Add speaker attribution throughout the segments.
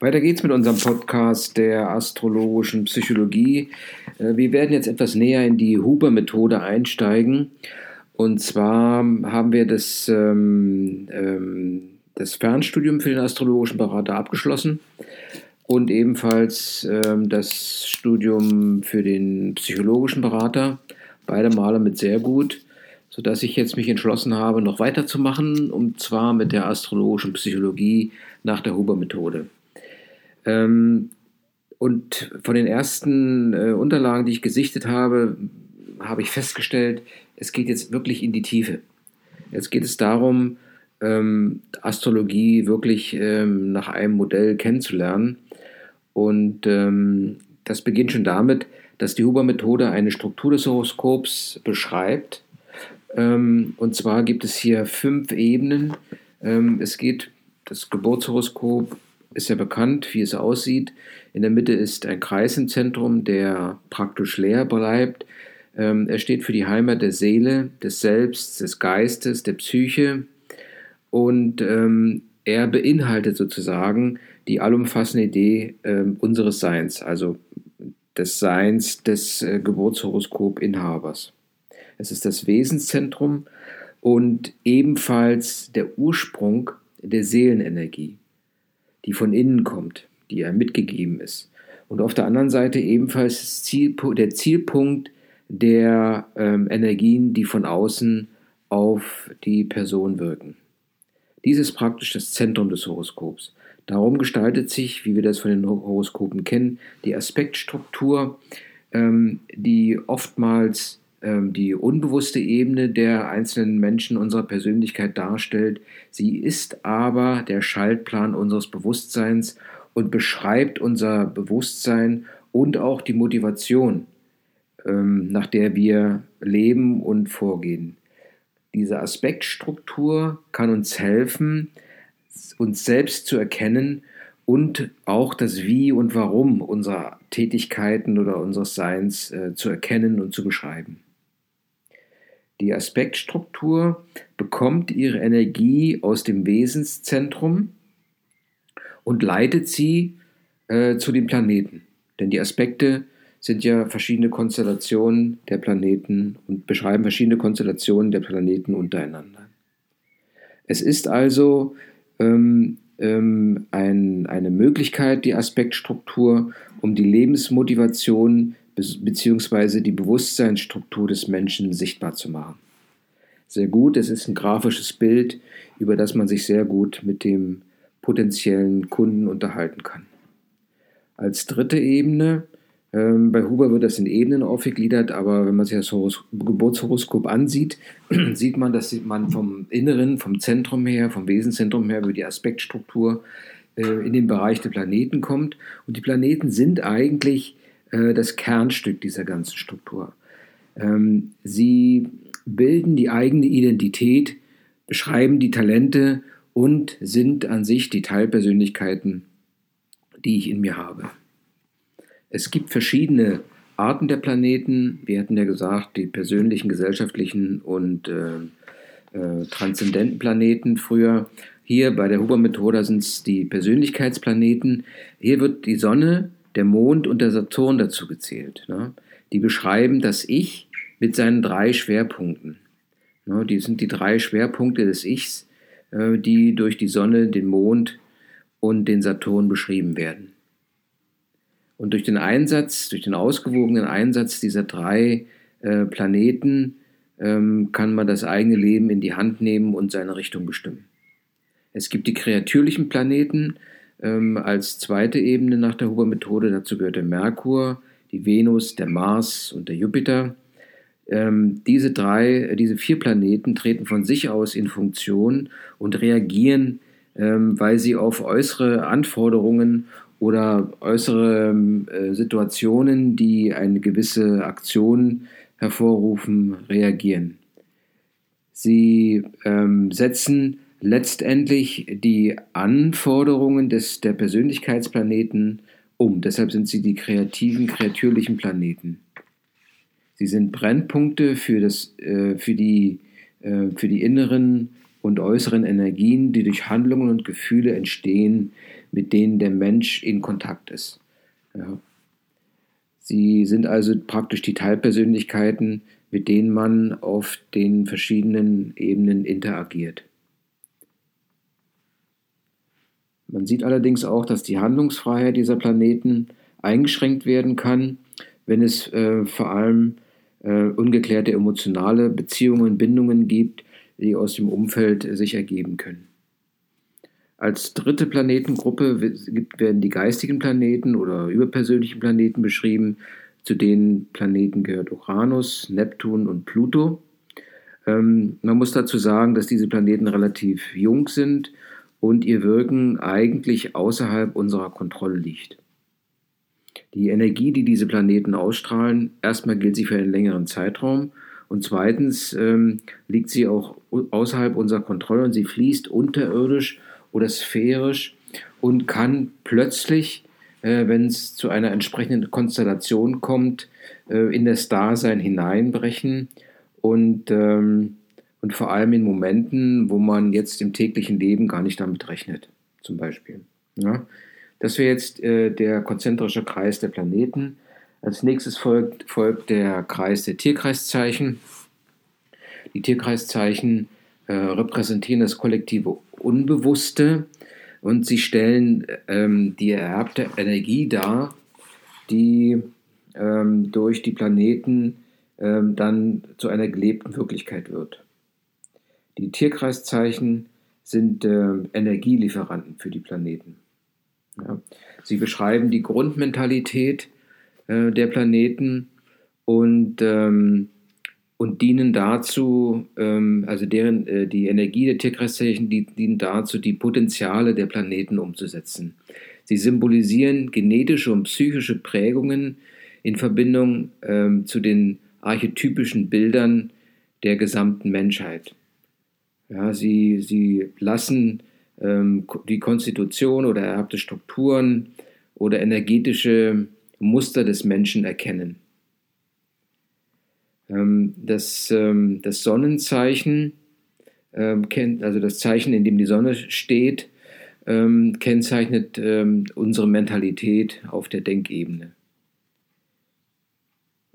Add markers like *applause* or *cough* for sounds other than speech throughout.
Speaker 1: Weiter geht's mit unserem Podcast der astrologischen Psychologie. Äh, wir werden jetzt etwas näher in die Huber-Methode einsteigen. Und zwar haben wir das, ähm, ähm, das Fernstudium für den astrologischen Berater abgeschlossen und ebenfalls ähm, das Studium für den psychologischen Berater. Beide Male mit sehr gut, sodass ich jetzt mich entschlossen habe, noch weiterzumachen, und zwar mit der astrologischen Psychologie nach der Huber-Methode. Ähm, und von den ersten äh, Unterlagen, die ich gesichtet habe, habe ich festgestellt, es geht jetzt wirklich in die Tiefe. Jetzt geht es darum, ähm, Astrologie wirklich ähm, nach einem Modell kennenzulernen. Und ähm, das beginnt schon damit, dass die Huber-Methode eine Struktur des Horoskops beschreibt. Ähm, und zwar gibt es hier fünf Ebenen. Ähm, es geht das Geburtshoroskop ist ja bekannt, wie es aussieht. In der Mitte ist ein Kreis im Zentrum, der praktisch leer bleibt. Ähm, er steht für die Heimat der Seele, des Selbst, des Geistes, der Psyche und ähm, er beinhaltet sozusagen die allumfassende Idee äh, unseres Seins, also des Seins des äh, Geburtshoroskop-Inhabers. Es ist das Wesenszentrum und ebenfalls der Ursprung der Seelenenergie die von innen kommt, die einem mitgegeben ist. Und auf der anderen Seite ebenfalls der Zielpunkt der ähm, Energien, die von außen auf die Person wirken. Dies ist praktisch das Zentrum des Horoskops. Darum gestaltet sich, wie wir das von den Horoskopen kennen, die Aspektstruktur, ähm, die oftmals die unbewusste Ebene der einzelnen Menschen unserer Persönlichkeit darstellt. Sie ist aber der Schaltplan unseres Bewusstseins und beschreibt unser Bewusstsein und auch die Motivation, ähm, nach der wir leben und vorgehen. Diese Aspektstruktur kann uns helfen, uns selbst zu erkennen und auch das Wie und Warum unserer Tätigkeiten oder unseres Seins äh, zu erkennen und zu beschreiben. Die Aspektstruktur bekommt ihre Energie aus dem Wesenszentrum und leitet sie äh, zu den Planeten. Denn die Aspekte sind ja verschiedene Konstellationen der Planeten und beschreiben verschiedene Konstellationen der Planeten untereinander. Es ist also ähm, ähm, ein, eine Möglichkeit, die Aspektstruktur, um die Lebensmotivation beziehungsweise die Bewusstseinsstruktur des Menschen sichtbar zu machen. Sehr gut, es ist ein grafisches Bild, über das man sich sehr gut mit dem potenziellen Kunden unterhalten kann. Als dritte Ebene, ähm, bei Huber wird das in Ebenen aufgegliedert, aber wenn man sich das Horos Geburtshoroskop ansieht, *clears throat* sieht man, dass man vom Inneren, vom Zentrum her, vom Wesenzentrum her über die Aspektstruktur äh, in den Bereich der Planeten kommt. Und die Planeten sind eigentlich äh, das Kernstück dieser ganzen Struktur. Ähm, sie bilden die eigene Identität, beschreiben die Talente und sind an sich die Teilpersönlichkeiten, die ich in mir habe. Es gibt verschiedene Arten der Planeten. Wir hatten ja gesagt, die persönlichen, gesellschaftlichen und äh, äh, transzendenten Planeten früher. Hier bei der Huber-Methode sind es die Persönlichkeitsplaneten. Hier wird die Sonne der Mond und der Saturn dazu gezählt. Ne? Die beschreiben das Ich mit seinen drei Schwerpunkten. Ne? Die sind die drei Schwerpunkte des Ichs, äh, die durch die Sonne, den Mond und den Saturn beschrieben werden. Und durch den Einsatz, durch den ausgewogenen Einsatz dieser drei äh, Planeten ähm, kann man das eigene Leben in die Hand nehmen und seine Richtung bestimmen. Es gibt die kreatürlichen Planeten, ähm, als zweite Ebene nach der Huber-Methode. Dazu gehört der Merkur, die Venus, der Mars und der Jupiter. Ähm, diese drei, äh, diese vier Planeten treten von sich aus in Funktion und reagieren, ähm, weil sie auf äußere Anforderungen oder äußere ähm, äh, Situationen, die eine gewisse Aktion hervorrufen, reagieren. Sie ähm, setzen letztendlich die Anforderungen des, der Persönlichkeitsplaneten um. Deshalb sind sie die kreativen, kreatürlichen Planeten. Sie sind Brennpunkte für, das, äh, für, die, äh, für die inneren und äußeren Energien, die durch Handlungen und Gefühle entstehen, mit denen der Mensch in Kontakt ist. Ja. Sie sind also praktisch die Teilpersönlichkeiten, mit denen man auf den verschiedenen Ebenen interagiert. Man sieht allerdings auch, dass die Handlungsfreiheit dieser Planeten eingeschränkt werden kann, wenn es äh, vor allem äh, ungeklärte emotionale Beziehungen, Bindungen gibt, die aus dem Umfeld sich ergeben können. Als dritte Planetengruppe werden die geistigen Planeten oder überpersönlichen Planeten beschrieben. Zu den Planeten gehört Uranus, Neptun und Pluto. Ähm, man muss dazu sagen, dass diese Planeten relativ jung sind und ihr Wirken eigentlich außerhalb unserer Kontrolle liegt. Die Energie, die diese Planeten ausstrahlen, erstmal gilt sie für einen längeren Zeitraum und zweitens ähm, liegt sie auch außerhalb unserer Kontrolle und sie fließt unterirdisch oder sphärisch und kann plötzlich, äh, wenn es zu einer entsprechenden Konstellation kommt, äh, in das Dasein hineinbrechen und, ähm, und vor allem in Momenten, wo man jetzt im täglichen Leben gar nicht damit rechnet, zum Beispiel. Ja? Das wäre jetzt äh, der konzentrische Kreis der Planeten. Als nächstes folgt, folgt der Kreis der Tierkreiszeichen. Die Tierkreiszeichen äh, repräsentieren das kollektive Unbewusste und sie stellen ähm, die ererbte Energie dar, die ähm, durch die Planeten ähm, dann zu einer gelebten Wirklichkeit wird. Die Tierkreiszeichen sind äh, Energielieferanten für die Planeten. Ja. Sie beschreiben die Grundmentalität äh, der Planeten und, ähm, und dienen dazu, ähm, also deren, äh, die Energie der Tierkreiszeichen die, dienen dazu, die Potenziale der Planeten umzusetzen. Sie symbolisieren genetische und psychische Prägungen in Verbindung ähm, zu den archetypischen Bildern der gesamten Menschheit. Ja, sie, sie lassen ähm, die Konstitution oder ererbte Strukturen oder energetische Muster des Menschen erkennen. Ähm, das, ähm, das Sonnenzeichen, also das Zeichen, in dem die Sonne steht, kennzeichnet unsere Mentalität auf der Denkebene.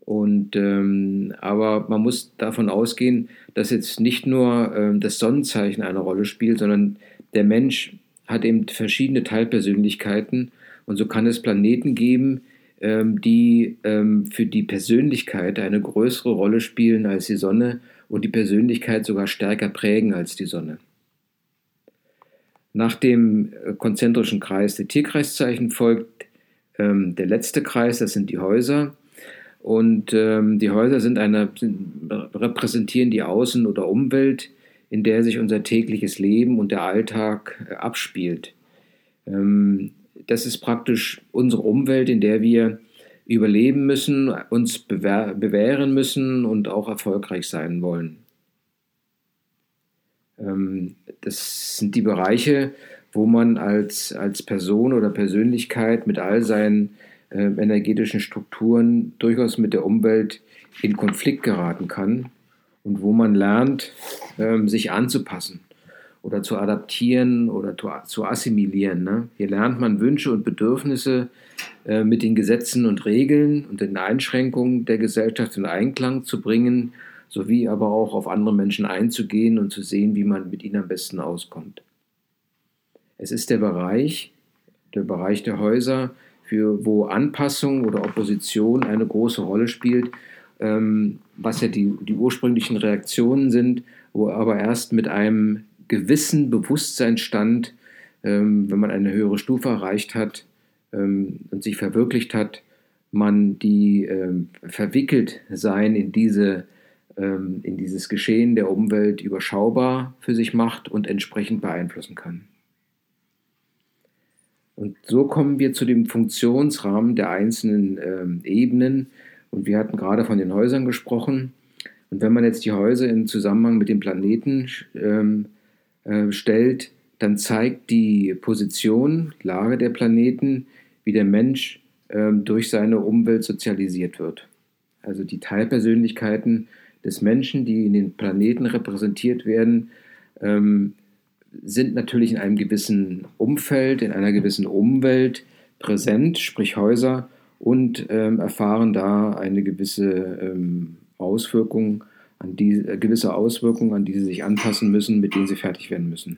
Speaker 1: Und, ähm, aber man muss davon ausgehen, dass jetzt nicht nur ähm, das Sonnenzeichen eine Rolle spielt, sondern der Mensch hat eben verschiedene Teilpersönlichkeiten und so kann es Planeten geben, ähm, die ähm, für die Persönlichkeit eine größere Rolle spielen als die Sonne und die Persönlichkeit sogar stärker prägen als die Sonne. Nach dem äh, konzentrischen Kreis der Tierkreiszeichen folgt ähm, der letzte Kreis, das sind die Häuser. Und ähm, die Häuser sind eine, sind, repräsentieren die Außen- oder Umwelt, in der sich unser tägliches Leben und der Alltag äh, abspielt. Ähm, das ist praktisch unsere Umwelt, in der wir überleben müssen, uns bewähren müssen und auch erfolgreich sein wollen. Ähm, das sind die Bereiche, wo man als, als Person oder Persönlichkeit mit all seinen äh, energetischen Strukturen durchaus mit der Umwelt in Konflikt geraten kann und wo man lernt, ähm, sich anzupassen oder zu adaptieren oder zu assimilieren. Ne? Hier lernt man Wünsche und Bedürfnisse äh, mit den Gesetzen und Regeln und den Einschränkungen der Gesellschaft in Einklang zu bringen, sowie aber auch auf andere Menschen einzugehen und zu sehen, wie man mit ihnen am besten auskommt. Es ist der Bereich, der Bereich der Häuser, für wo Anpassung oder Opposition eine große Rolle spielt, ähm, was ja die, die ursprünglichen Reaktionen sind, wo aber erst mit einem gewissen Bewusstseinsstand, ähm, wenn man eine höhere Stufe erreicht hat ähm, und sich verwirklicht hat, man die ähm, verwickelt sein in diese ähm, in dieses Geschehen der Umwelt überschaubar für sich macht und entsprechend beeinflussen kann. Und so kommen wir zu dem Funktionsrahmen der einzelnen ähm, Ebenen, und wir hatten gerade von den Häusern gesprochen. Und wenn man jetzt die Häuser in Zusammenhang mit dem Planeten ähm, äh, stellt, dann zeigt die Position, Lage der Planeten, wie der Mensch ähm, durch seine Umwelt sozialisiert wird. Also die Teilpersönlichkeiten des Menschen, die in den Planeten repräsentiert werden, ähm, sind natürlich in einem gewissen Umfeld, in einer gewissen Umwelt präsent, sprich Häuser, und ähm, erfahren da eine gewisse ähm, Auswirkung, an die, äh, gewisse Auswirkungen, an die sie sich anpassen müssen, mit denen sie fertig werden müssen.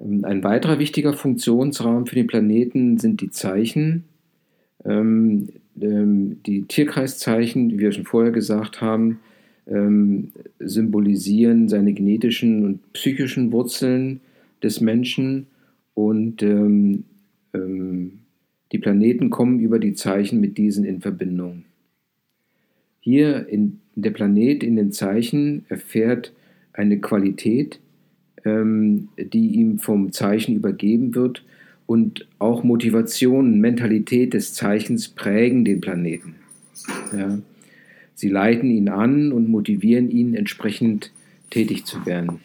Speaker 1: Ähm, ein weiterer wichtiger Funktionsraum für den Planeten sind die Zeichen. Ähm, ähm, die Tierkreiszeichen, wie wir schon vorher gesagt haben, ähm, symbolisieren seine genetischen und psychischen Wurzeln des Menschen und ähm, ähm, die Planeten kommen über die Zeichen mit diesen in Verbindung. Hier in der Planet in den Zeichen erfährt eine Qualität, ähm, die ihm vom Zeichen übergeben wird und auch Motivation, Mentalität des Zeichens prägen den Planeten. Ja. Sie leiten ihn an und motivieren ihn, entsprechend tätig zu werden.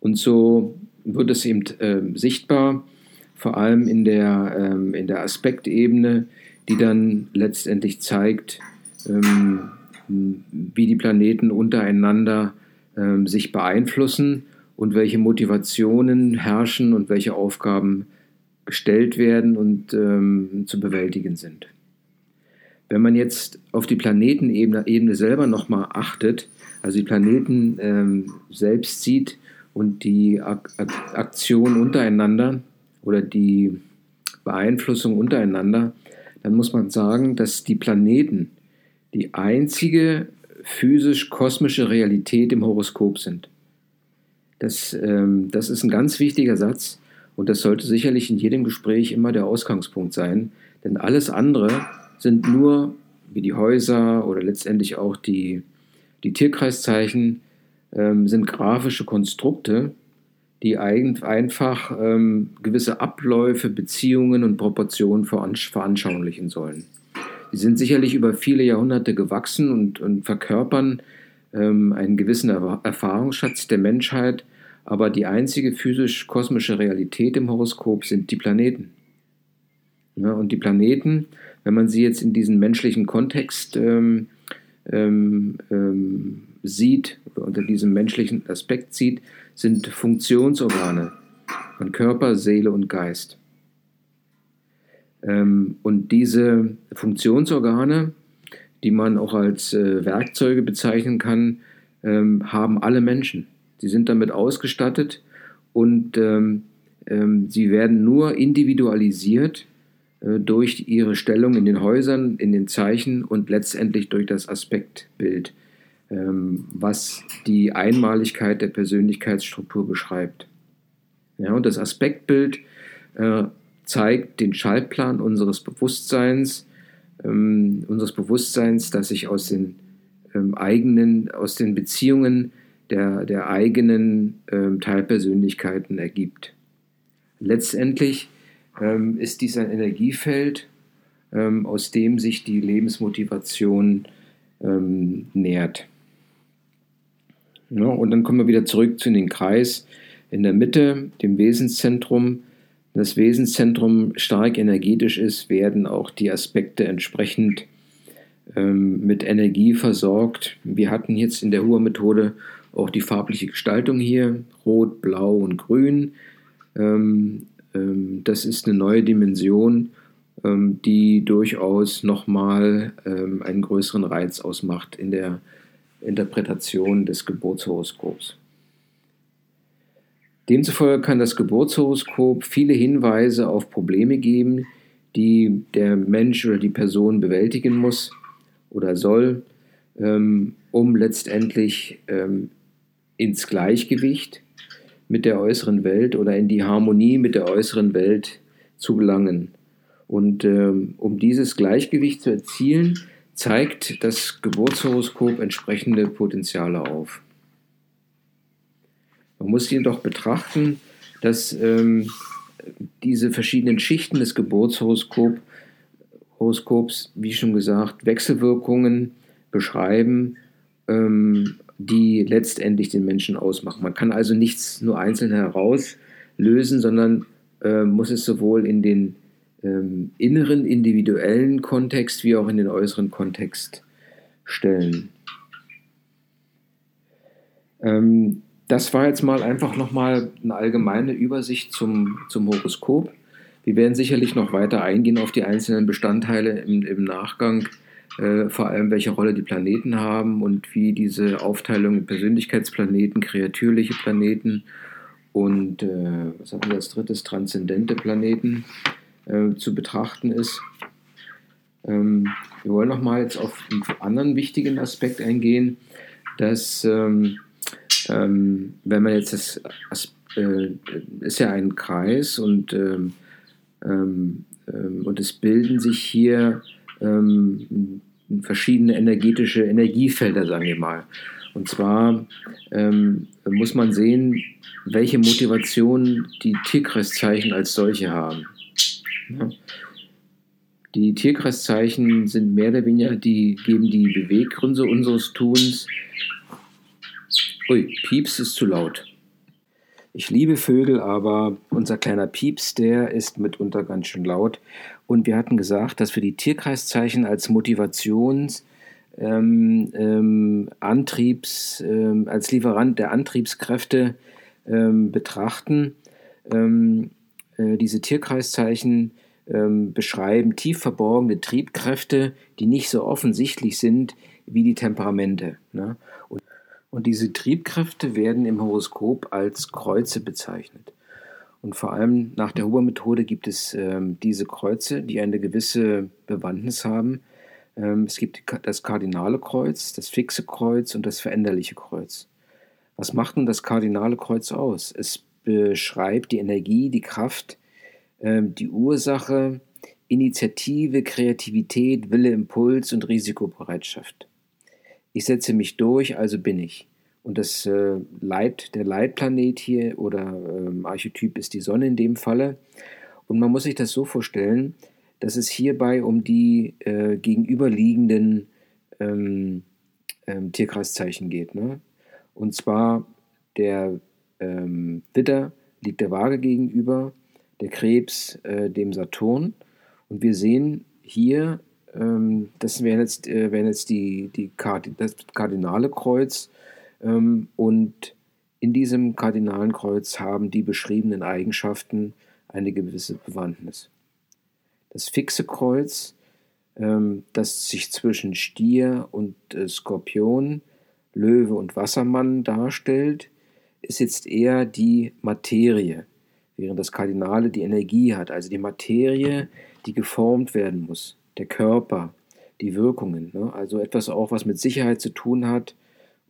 Speaker 1: Und so wird es eben äh, sichtbar, vor allem in der, ähm, in der Aspektebene, die dann letztendlich zeigt, ähm, wie die Planeten untereinander ähm, sich beeinflussen und welche Motivationen herrschen und welche Aufgaben gestellt werden und ähm, zu bewältigen sind. Wenn man jetzt auf die Planetenebene Ebene selber nochmal achtet, also die Planeten ähm, selbst sieht und die Ak Aktion untereinander oder die Beeinflussung untereinander, dann muss man sagen, dass die Planeten die einzige physisch-kosmische Realität im Horoskop sind. Das, ähm, das ist ein ganz wichtiger Satz und das sollte sicherlich in jedem Gespräch immer der Ausgangspunkt sein, denn alles andere sind nur, wie die Häuser oder letztendlich auch die, die Tierkreiszeichen, ähm, sind grafische Konstrukte, die eigen, einfach ähm, gewisse Abläufe, Beziehungen und Proportionen veranschaulichen sollen. Die sind sicherlich über viele Jahrhunderte gewachsen und, und verkörpern ähm, einen gewissen Erfahrungsschatz der Menschheit, aber die einzige physisch-kosmische Realität im Horoskop sind die Planeten. Ja, und die Planeten wenn man sie jetzt in diesem menschlichen Kontext ähm, ähm, ähm, sieht, unter diesem menschlichen Aspekt sieht, sind Funktionsorgane von Körper, Seele und Geist. Ähm, und diese Funktionsorgane, die man auch als äh, Werkzeuge bezeichnen kann, ähm, haben alle Menschen. Sie sind damit ausgestattet und ähm, sie werden nur individualisiert durch ihre Stellung in den Häusern, in den Zeichen und letztendlich durch das Aspektbild, ähm, was die Einmaligkeit der Persönlichkeitsstruktur beschreibt. Ja, und das Aspektbild äh, zeigt den Schaltplan unseres Bewusstseins, ähm, unseres Bewusstseins, das sich aus den ähm, eigenen, aus den Beziehungen der, der eigenen Teilpersönlichkeiten ergibt. Letztendlich ähm, ist dies ein Energiefeld, ähm, aus dem sich die Lebensmotivation ähm, nährt. Ja, und dann kommen wir wieder zurück zu den Kreis in der Mitte, dem Wesenszentrum. Wenn das Wesenszentrum stark energetisch ist, werden auch die Aspekte entsprechend ähm, mit Energie versorgt. Wir hatten jetzt in der Hua-Methode auch die farbliche Gestaltung hier, rot, blau und grün. Ähm, das ist eine neue Dimension, ähm, die durchaus nochmal ähm, einen größeren Reiz ausmacht in der Interpretation des Geburtshoroskops. Demzufolge kann das Geburtshoroskop viele Hinweise auf Probleme geben, die der Mensch oder die Person bewältigen muss oder soll, um letztendlich ins Gleichgewicht mit der äußeren Welt oder in die Harmonie mit der äußeren Welt zu gelangen. Und ähm, um dieses Gleichgewicht zu erzielen, zeigt das Geburtshoroskop entsprechende Potenziale auf. Man muss jedoch betrachten, dass ähm, diese verschiedenen Schichten des Geburtshoroskops, wie schon gesagt, Wechselwirkungen beschreiben ähm, die letztendlich den Menschen ausmachen. Man kann also nichts nur einzeln herauslösen, sondern äh, muss es sowohl in den ähm, inneren, individuellen Kontext wie auch in den äußeren Kontext stellen. Ähm, das war jetzt mal einfach nochmal eine allgemeine Übersicht zum, zum Horoskop. Wir werden sicherlich noch weiter eingehen auf die einzelnen Bestandteile im, im Nachgang, äh, vor allem welche Rolle die Planeten haben und wie diese Aufteilung in Persönlichkeitsplaneten, kreatürliche Planeten und äh, was haben wir als drittes, transzendente Planeten äh, zu betrachten ist. Ähm, wir wollen nochmal jetzt auf einen anderen wichtigen Aspekt eingehen, dass ähm, ähm, wenn man jetzt das, das äh, ist ja ein Kreis und ähm, ähm, ähm, und es bilden sich hier ähm, verschiedene energetische Energiefelder, sagen wir mal. Und zwar ähm, muss man sehen, welche Motivation die Tierkreiszeichen als solche haben. Ja. Die Tierkreiszeichen sind mehr oder weniger, die geben die Beweggründe unseres Tuns. Ui, Pieps ist zu laut. Ich liebe Vögel, aber unser kleiner Pieps, der ist mitunter ganz schön laut. Und wir hatten gesagt, dass wir die Tierkreiszeichen als Motivations- ähm, ähm, Antriebs, ähm, als Lieferant der Antriebskräfte ähm, betrachten. Ähm, äh, diese Tierkreiszeichen ähm, beschreiben tief verborgene Triebkräfte, die nicht so offensichtlich sind wie die Temperamente. Ne? Und und diese Triebkräfte werden im Horoskop als Kreuze bezeichnet. Und vor allem nach der Huber-Methode gibt es ähm, diese Kreuze, die eine gewisse Bewandtnis haben. Ähm, es gibt das kardinale Kreuz, das fixe Kreuz und das veränderliche Kreuz. Was macht nun das kardinale Kreuz aus? Es beschreibt die Energie, die Kraft, ähm, die Ursache, Initiative, Kreativität, Wille, Impuls und Risikobereitschaft. Ich setze mich durch, also bin ich. Und das äh, Leit, der Leitplanet hier oder ähm, Archetyp ist die Sonne in dem Falle. Und man muss sich das so vorstellen, dass es hierbei um die äh, gegenüberliegenden ähm, ähm, Tierkreiszeichen geht. Ne? Und zwar der ähm, Widder liegt der Waage gegenüber, der Krebs äh, dem Saturn. Und wir sehen hier ähm, das wären jetzt, äh, wären jetzt die, die Kard das kardinale Kreuz. Ähm, und in diesem kardinalen Kreuz haben die beschriebenen Eigenschaften eine gewisse Bewandtnis. Das fixe Kreuz, ähm, das sich zwischen Stier und äh, Skorpion, Löwe und Wassermann darstellt, ist jetzt eher die Materie, während das Kardinale die Energie hat, also die Materie, die geformt werden muss der Körper, die Wirkungen. Ne? Also etwas auch, was mit Sicherheit zu tun hat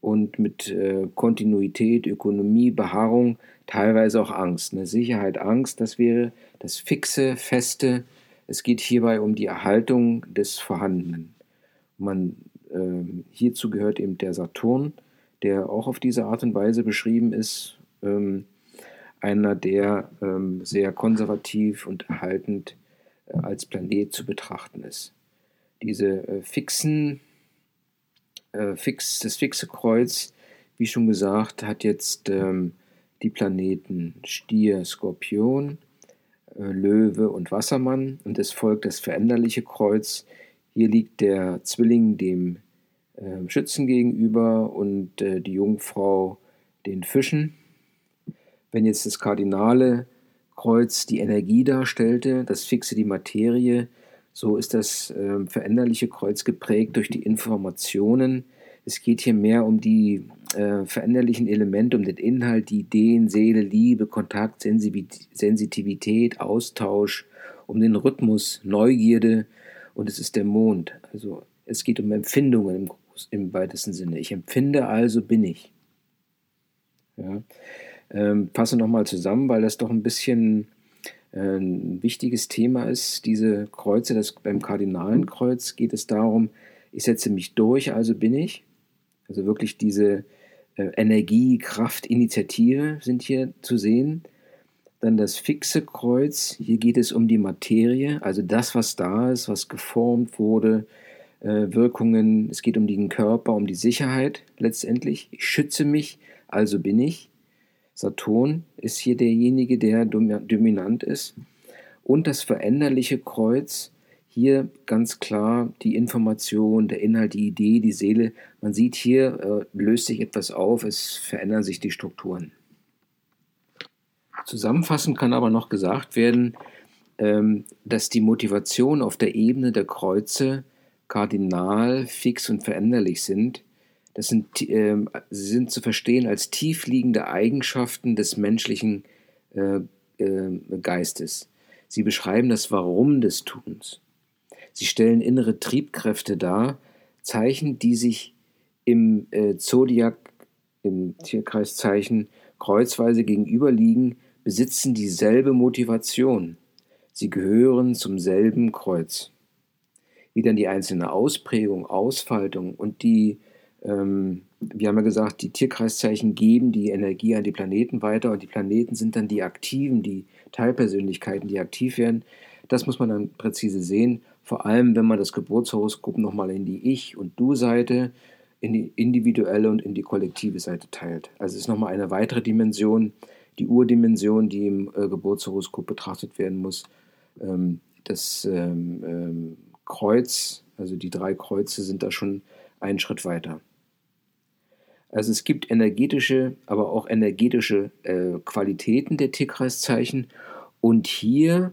Speaker 1: und mit äh, Kontinuität, Ökonomie, Beharrung, teilweise auch Angst. Ne? Sicherheit, Angst, das wäre das fixe, feste. Es geht hierbei um die Erhaltung des Vorhandenen. Man, äh, hierzu gehört eben der Saturn, der auch auf diese Art und Weise beschrieben ist. Ähm, einer, der ähm, sehr konservativ und erhaltend äh, als Planet zu betrachten ist. Diese äh, fixen, äh, fix, das fixe Kreuz, wie schon gesagt, hat jetzt ähm, die Planeten Stier, Skorpion, äh, Löwe und Wassermann und es folgt das veränderliche Kreuz. Hier liegt der Zwilling dem äh, Schützen gegenüber und äh, die Jungfrau den Fischen. Wenn jetzt das Kardinale Kreuz die Energie darstellte, das Fixe die Materie, so ist das äh, veränderliche Kreuz geprägt durch die Informationen. Es geht hier mehr um die äh, veränderlichen Elemente, um den Inhalt, die Ideen, Seele, Liebe, Kontakt, Sensitivität, Austausch, um den Rhythmus, Neugierde und es ist der Mond. Also es geht um Empfindungen im, im weitesten Sinne. Ich empfinde, also bin ich. Ja. Ähm, fasse nochmal zusammen, weil das doch ein bisschen ein wichtiges Thema ist. Diese Kreuze, das, beim Kardinalenkreuz geht es darum, ich setze mich durch, also bin ich. Also wirklich diese äh, Energie, Kraft, Initiative sind hier zu sehen. Dann das fixe Kreuz, hier geht es um die Materie, also das, was da ist, was geformt wurde, äh, Wirkungen, es geht um den Körper, um die Sicherheit letztendlich. Ich schütze mich, also bin ich. Saturn ist hier derjenige, der dominant ist. Und das veränderliche Kreuz, hier ganz klar die Information, der Inhalt, die Idee, die Seele. Man sieht hier, äh, löst sich etwas auf, es verändern sich die Strukturen. Zusammenfassend kann aber noch gesagt werden, ähm, dass die Motivation auf der Ebene der Kreuze kardinal, fix und veränderlich sind. Das sind, äh, sind zu verstehen als tiefliegende Eigenschaften des menschlichen äh, äh, Geistes. Sie beschreiben das Warum des Tuns. Sie stellen innere Triebkräfte dar, Zeichen, die sich im äh, Zodiac, im Tierkreiszeichen, kreuzweise gegenüberliegen, besitzen dieselbe Motivation. Sie gehören zum selben Kreuz. Wie dann die einzelne Ausprägung, Ausfaltung und die, ähm, wir haben ja gesagt, die Tierkreiszeichen geben die Energie an die Planeten weiter und die Planeten sind dann die Aktiven, die Teilpersönlichkeiten, die aktiv werden. Das muss man dann präzise sehen, vor allem wenn man das Geburtshoroskop nochmal in die Ich- und Du-Seite, in die individuelle und in die kollektive Seite teilt. Also es ist nochmal eine weitere Dimension, die Urdimension, die im äh, Geburtshoroskop betrachtet werden muss. Ähm, das ähm, ähm, Kreuz, also die drei Kreuze sind da schon einen Schritt weiter. Also es gibt energetische, aber auch energetische äh, Qualitäten der Tierkreiszeichen. Und hier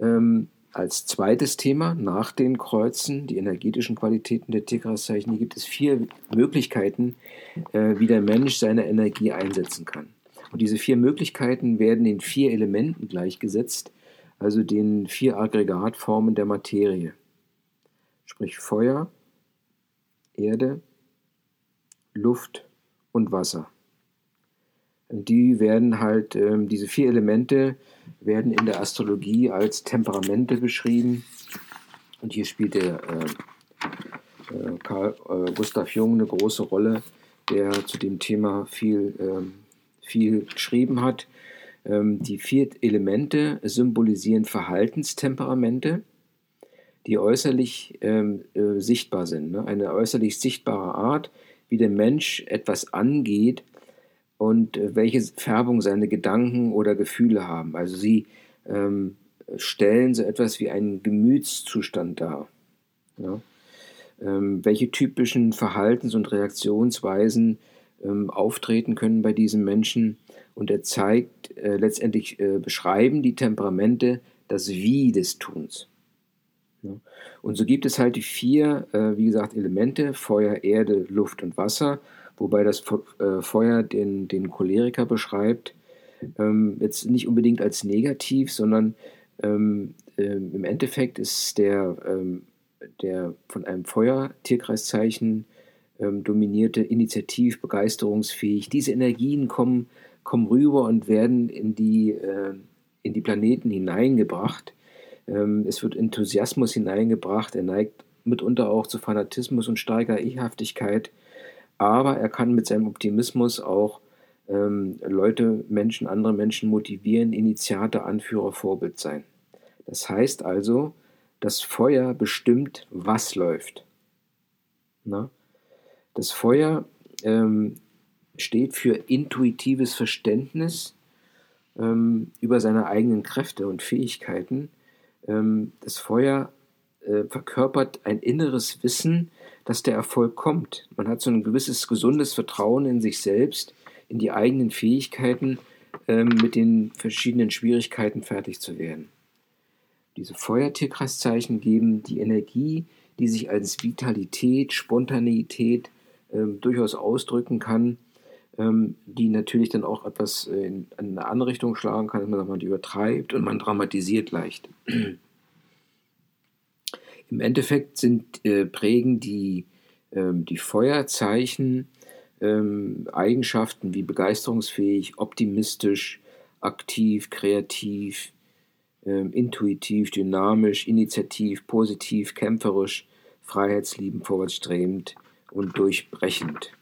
Speaker 1: ähm, als zweites Thema nach den Kreuzen, die energetischen Qualitäten der Tierkreiszeichen, hier gibt es vier Möglichkeiten, äh, wie der Mensch seine Energie einsetzen kann. Und diese vier Möglichkeiten werden in vier Elementen gleichgesetzt, also den vier Aggregatformen der Materie. Sprich Feuer, Erde, Luft und Wasser. Die werden halt, äh, diese vier Elemente werden in der Astrologie als Temperamente beschrieben. Und hier spielt der äh, äh, Karl äh, Gustav Jung eine große Rolle, der zu dem Thema viel, ähm, viel geschrieben hat. Ähm, die vier Elemente symbolisieren Verhaltenstemperamente, die äußerlich ähm, äh, sichtbar sind. Ne? Eine äußerlich sichtbare Art, wie der Mensch etwas angeht und äh, welche Färbung seine Gedanken oder Gefühle haben. Also sie ähm, stellen so etwas wie einen Gemütszustand dar. Ja? Ähm, welche typischen Verhaltens- und Reaktionsweisen ähm, auftreten können bei diesen Menschen. Und er zeigt äh, letztendlich, äh, beschreiben die Temperamente das Wie des Tuns. Ja. Und so gibt es halt die vier, äh, wie gesagt, Elemente, Feuer, Erde, Luft und Wasser, wobei das äh, Feuer den, den Choleriker beschreibt, ähm, jetzt nicht unbedingt als negativ, sondern ähm, äh, im Endeffekt ist der, ähm, der von einem Feuer-Tierkreiszeichen ähm, dominierte Initiativ, begeisterungsfähig. Diese Energien kommen, kommen rüber und werden in die, äh, in die Planeten hineingebracht ähm, es wird Enthusiasmus hineingebracht, er neigt mitunter auch zu Fanatismus und starker Ehhaftigkeit, aber er kann mit seinem Optimismus auch ähm, Leute, Menschen, andere Menschen motivieren, Initiator, Anführer, Vorbild sein. Das heißt also, das Feuer bestimmt, was läuft. Na? Das Feuer ähm, steht für intuitives Verständnis ähm, über seine eigenen Kräfte und Fähigkeiten ähm, das Feuer äh, verkörpert ein inneres Wissen, dass der Erfolg kommt. Man hat so ein gewisses gesundes Vertrauen in sich selbst, in die eigenen Fähigkeiten, ähm, mit den verschiedenen Schwierigkeiten fertig zu werden. Diese Feuertierkreiszeichen geben die Energie, die sich als Vitalität, Spontaneität ähm, durchaus ausdrücken kann, ähm, die natürlich dann auch etwas in, in, eine andere Richtung schlagen kann, dass man, man übertreibt und man dramatisiert leicht. Im Endeffekt sind, äh, prägen die, ähm, die Feuerzeichen ähm, Eigenschaften wie begeisterungsfähig, optimistisch, aktiv, kreativ, intuitiv, dynamisch, initiativ, positiv, kämpferisch, freiheitsliebend, vorwärtsstrebend und durchbrechend.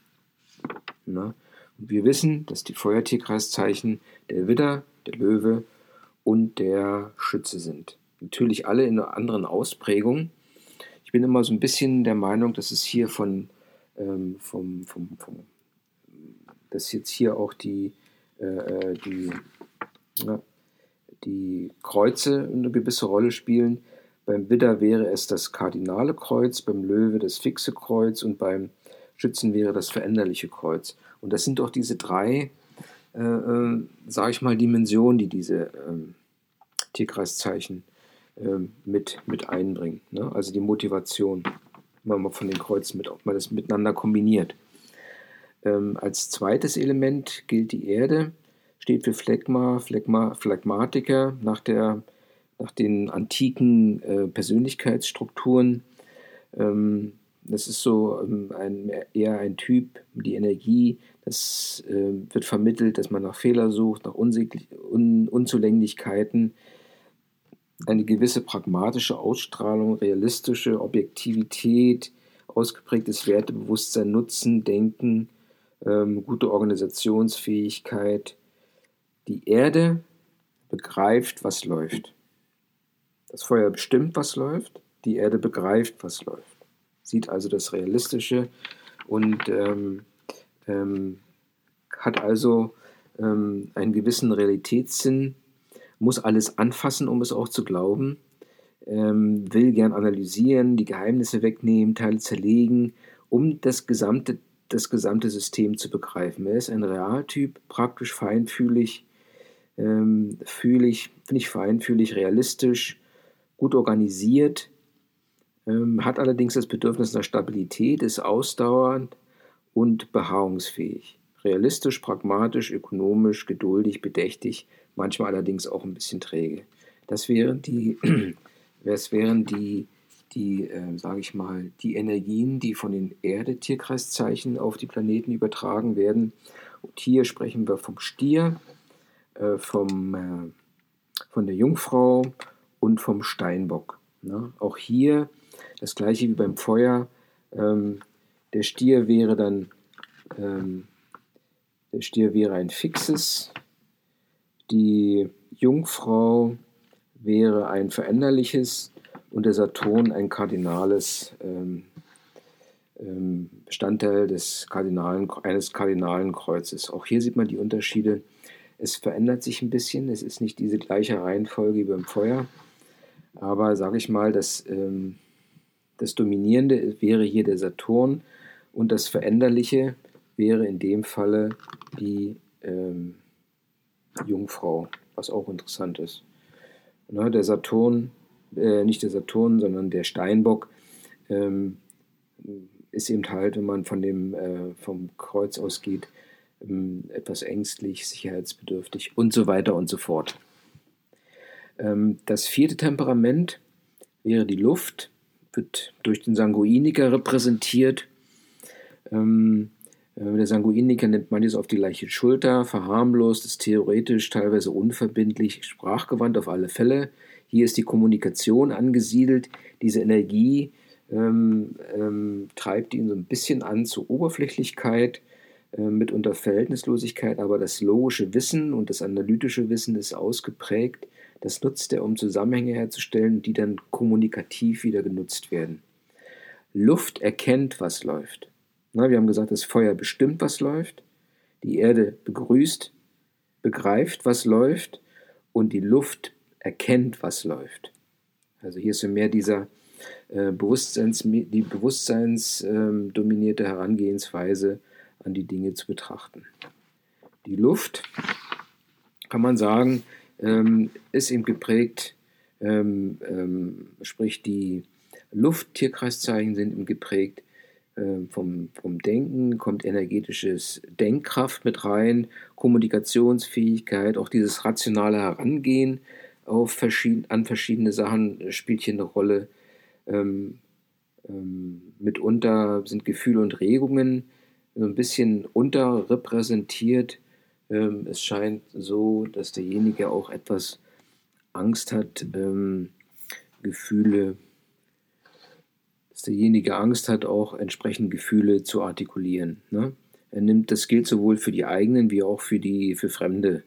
Speaker 1: Na? Und wir wissen, dass die Feuertierkreiszeichen der Widder, der Löwe und der Schütze sind. Natürlich alle in einer anderen Ausprägung. Ich bin immer so ein bisschen der Meinung, dass es hier von, ähm, vom, vom, vom, dass jetzt hier auch die, äh, äh die, na, die Kreuze eine gewisse Rolle spielen. Beim Widder wäre es das kardinale Kreuz, beim Löwe das fixe Kreuz und beim Schützen wäre das veränderliche Kreuz. Und das sind doch diese drei, äh, äh, sage ich mal, Dimensionen, die diese äh, Tierkreiszeichen ähm, mit, mit einbringen. Ne? Also die Motivation, wenn man von den Kreuzen mit, ob man das miteinander kombiniert. Ähm, als zweites Element gilt die Erde, steht für Phlegma, Phlegma Phlegmatiker nach, der, nach den antiken äh, Persönlichkeitsstrukturen. Ähm, das ist so ähm, ein, eher ein Typ, die Energie, das äh, wird vermittelt, dass man nach Fehler sucht, nach Un Unzulänglichkeiten, eine gewisse pragmatische Ausstrahlung, realistische Objektivität, ausgeprägtes Wertebewusstsein, Nutzen, Denken, ähm, gute Organisationsfähigkeit. Die Erde begreift, was läuft. Das Feuer bestimmt, was läuft. Die Erde begreift, was läuft. Sieht also das Realistische und ähm, ähm, hat also ähm, einen gewissen Realitätssinn, muss alles anfassen, um es auch zu glauben, ähm, will gern analysieren, die Geheimnisse wegnehmen, Teile zerlegen, um das gesamte, das gesamte System zu begreifen. Er ist ein Realtyp, praktisch feinfühlig, ähm, fühlig, finde ich feinfühlig, realistisch, gut organisiert, ähm, hat allerdings das Bedürfnis nach Stabilität, ist ausdauernd und beharrungsfähig. Realistisch, pragmatisch, ökonomisch, geduldig, bedächtig, manchmal allerdings auch ein bisschen träge. Das wären die, *clears throat* das wären die, die äh, sage ich mal, die Energien, die von den Erde-Tierkreiszeichen auf die Planeten übertragen werden. Und hier sprechen wir vom Stier, äh, vom, äh, von der Jungfrau und vom Steinbock. Ne? Auch hier das gleiche wie beim Feuer. Ähm, der Stier wäre dann ähm, der Stier wäre ein fixes, die Jungfrau wäre ein veränderliches und der Saturn ein kardinales ähm, ähm, Bestandteil des Kardinalen, eines kardinalen Kreuzes. Auch hier sieht man die Unterschiede. Es verändert sich ein bisschen, es ist nicht diese gleiche Reihenfolge wie beim Feuer, aber sage ich mal, das, ähm, das Dominierende wäre hier der Saturn und das Veränderliche wäre in dem Falle die ähm, Jungfrau, was auch interessant ist. Ne, der Saturn, äh, nicht der Saturn, sondern der Steinbock ähm, ist eben halt, wenn man von dem, äh, vom Kreuz ausgeht, ähm, etwas ängstlich, sicherheitsbedürftig und so weiter und so fort. Ähm, das vierte Temperament wäre die Luft, wird durch den Sanguiniker repräsentiert. Ähm, äh, der Sanguiniker nimmt manches auf die leichte Schulter, verharmlost, ist theoretisch teilweise unverbindlich, sprachgewandt auf alle Fälle. Hier ist die Kommunikation angesiedelt. Diese Energie ähm, ähm, treibt ihn so ein bisschen an zur Oberflächlichkeit, äh, mitunter Verhältnislosigkeit, aber das logische Wissen und das analytische Wissen ist ausgeprägt. Das nutzt er, um Zusammenhänge herzustellen, die dann kommunikativ wieder genutzt werden. Luft erkennt, was läuft. Na, wir haben gesagt, das Feuer bestimmt, was läuft. Die Erde begrüßt, begreift, was läuft. Und die Luft erkennt, was läuft. Also hier ist mehr dieser äh, Bewusstseins, die bewusstseinsdominierte ähm, Herangehensweise an die Dinge zu betrachten. Die Luft, kann man sagen, ähm, ist eben geprägt, ähm, ähm, sprich die Lufttierkreiszeichen sind eben geprägt äh, vom, vom Denken, kommt energetisches Denkkraft mit rein, Kommunikationsfähigkeit, auch dieses rationale Herangehen auf verschieden, an verschiedene Sachen spielt hier eine Rolle. Ähm, ähm, mitunter sind Gefühle und Regungen so ein bisschen unterrepräsentiert ähm, es scheint so, dass derjenige auch etwas Angst hat, ähm, Gefühle, dass derjenige Angst hat, auch entsprechend Gefühle zu artikulieren. Ne? Er nimmt, das gilt sowohl für die eigenen wie auch für die für fremde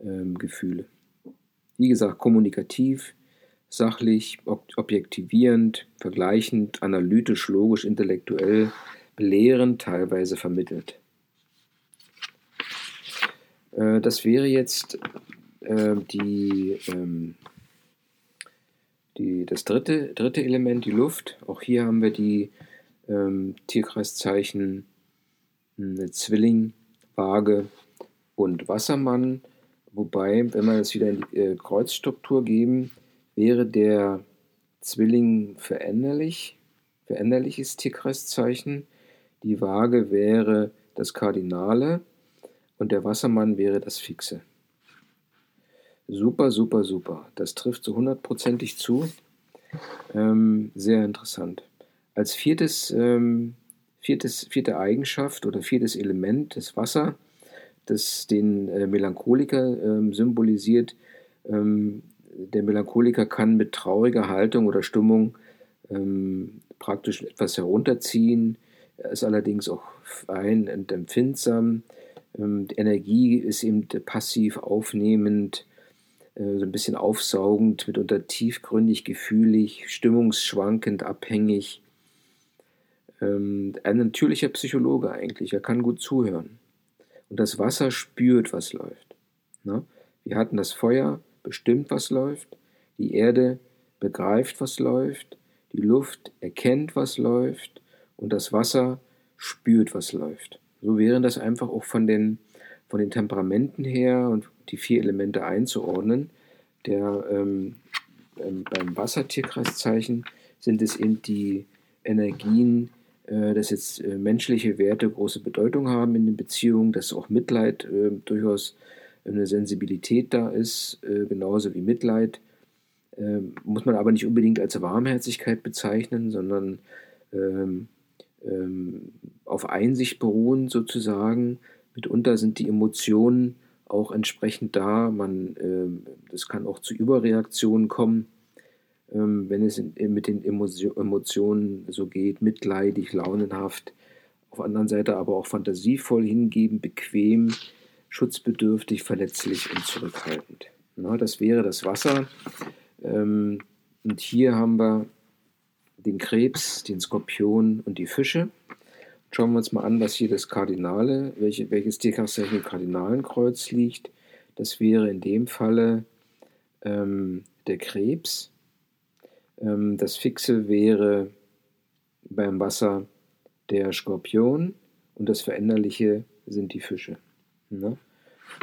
Speaker 1: ähm, Gefühle. Wie gesagt, kommunikativ, sachlich, ob objektivierend, vergleichend, analytisch, logisch, intellektuell, belehrend, teilweise vermittelt. Äh, das wäre jetzt äh, die, ähm, die, das dritte, dritte Element, die Luft. Auch hier haben wir die ähm, Tierkreiszeichen äh, Zwilling, Waage und Wassermann. Wobei, wenn wir das wieder in die äh, Kreuzstruktur geben, wäre der Zwilling veränderlich, veränderliches Tierkreiszeichen. Die Waage wäre das Kardinale und der Wassermann wäre das Fixe. Super, super, super. Das trifft so hundertprozentig zu. Ähm, sehr interessant. Als viertes, ähm, viertes, vierte Eigenschaft oder viertes Element das Wasser, das den äh, Melancholiker ähm, symbolisiert. Ähm, der Melancholiker kann mit trauriger Haltung oder Stimmung ähm, praktisch etwas herunterziehen. Er ist allerdings auch fein und empfindsam. Ähm, die Energie ist eben passiv aufnehmend, äh, so ein bisschen aufsaugend, mitunter tiefgründig, gefühlig, stimmungsschwankend, abhängig. Ähm, ein natürlicher Psychologe eigentlich, er kann gut zuhören. Und das Wasser spürt, was läuft. Ne? Wir hatten das Feuer, bestimmt, was läuft. Die Erde begreift, was läuft. Die Luft erkennt, was läuft. Und das Wasser spürt, was läuft. So wären das einfach auch von den, von den Temperamenten her und die vier Elemente einzuordnen. Der, ähm, ähm, beim Wassertierkreiszeichen sind es eben die Energien, äh, dass jetzt äh, menschliche Werte große Bedeutung haben in den Beziehungen, dass auch Mitleid äh, durchaus eine Sensibilität da ist, äh, genauso wie Mitleid. Ähm, muss man aber nicht unbedingt als Warmherzigkeit bezeichnen, sondern ähm, auf Einsicht beruhen sozusagen. Mitunter sind die Emotionen auch entsprechend da. Man, das kann auch zu Überreaktionen kommen ähm, wenn es in, mit den Emotionen so geht, mitleidig, launenhaft, auf der anderen Seite aber auch fantasievoll hingeben, bequem, schutzbedürftig, verletzlich und zurückhaltend. Na, das wäre das Wasser. Ähm, und hier haben wir den Krebs, den Skorpion und die Fische. Schauen wir uns mal an, was hier das Kardinale, welche, welches Tierkreiszeichen im Kardinalenkreuz liegt. Das wäre in dem Falle ähm, der Krebs. Ähm, das Fixe wäre beim Wasser der Skorpion und das Veränderliche sind die Fische. Ne?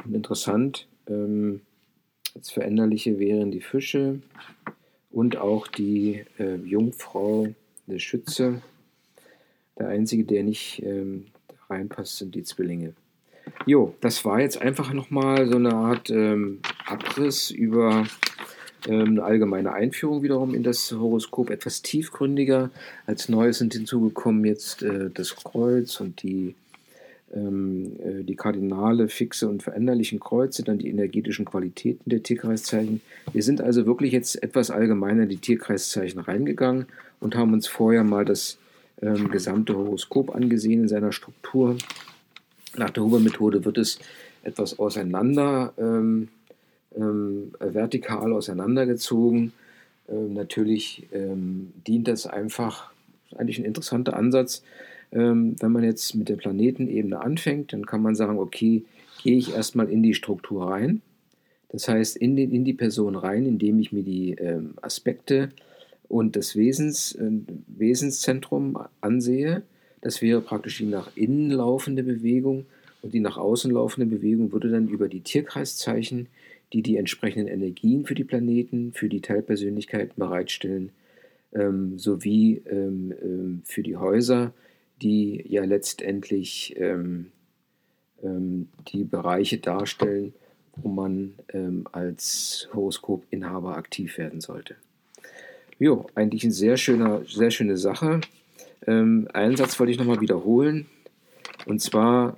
Speaker 1: Und interessant, ähm, das Veränderliche wären die Fische und auch die äh, Jungfrau, der Schütze. Der einzige, der nicht ähm, reinpasst, sind die Zwillinge. Jo, das war jetzt einfach nochmal so eine Art ähm, Abriss über ähm, eine allgemeine Einführung wiederum in das Horoskop, etwas tiefgründiger. Als Neues sind hinzugekommen jetzt äh, das Kreuz und die, die Kardinale, fixe und veränderlichen Kreuze, dann die energetischen Qualitäten der Tierkreiszeichen. Wir sind also wirklich jetzt etwas allgemeiner in die Tierkreiszeichen reingegangen und haben uns vorher mal das ähm, gesamte Horoskop angesehen in seiner Struktur. Nach der Huber-Methode wird es etwas auseinander ähm, ähm, vertikal auseinandergezogen. Ähm, natürlich ähm, dient das einfach, eigentlich ein interessanter Ansatz. Ähm, wenn man jetzt mit der Planetenebene anfängt, dann kann man sagen, okay, gehe ich erstmal in die Struktur rein. Das heißt, in, den, in die Person rein, indem ich mir die ähm, Aspekte und das Wesens, äh, Wesenszentrum ansehe. Das wäre praktisch die nach innen laufende Bewegung und die nach außen laufende Bewegung würde dann über die Tierkreiszeichen die die entsprechenden Energien für die Planeten, für die Teilpersönlichkeiten bereitstellen, ähm, sowie ähm, ähm, für die Häuser, die ja letztendlich ähm, ähm, die Bereiche darstellen, wo man ähm, als Horoskopinhaber aktiv werden sollte. Jo, eigentlich eine sehr, schöner, sehr schöne Sache. einen Satz wollte ich nochmal wiederholen. Und zwar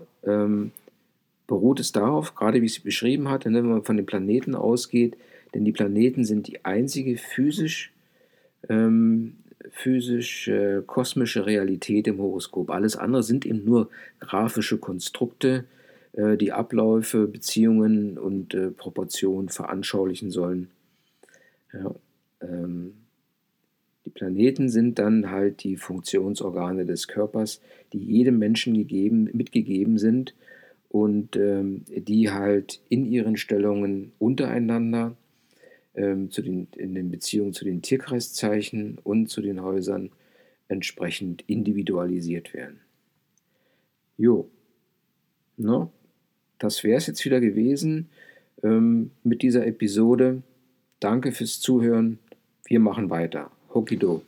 Speaker 1: beruht es darauf, gerade wie ich es beschrieben hatte, ne, wenn man von den Planeten ausgeht, denn die Planeten sind die einzige physisch, ähm, physisch äh, kosmische Realität im Horoskop. Alles andere sind eben nur grafische Konstrukte, äh, die Abläufe, Beziehungen und äh, Proportionen veranschaulichen sollen. Ja, ähm, die Planeten sind dann halt die Funktionsorgane des Körpers, die jedem Menschen gegeben, mitgegeben sind und ähm, die halt in ihren Stellungen untereinander ähm, zu den, in den Beziehungen zu den Tierkreiszeichen und zu den Häusern entsprechend individualisiert werden. Jo, no, das wäre es jetzt wieder gewesen ähm, mit dieser Episode. Danke fürs Zuhören. Wir machen weiter. Hokido.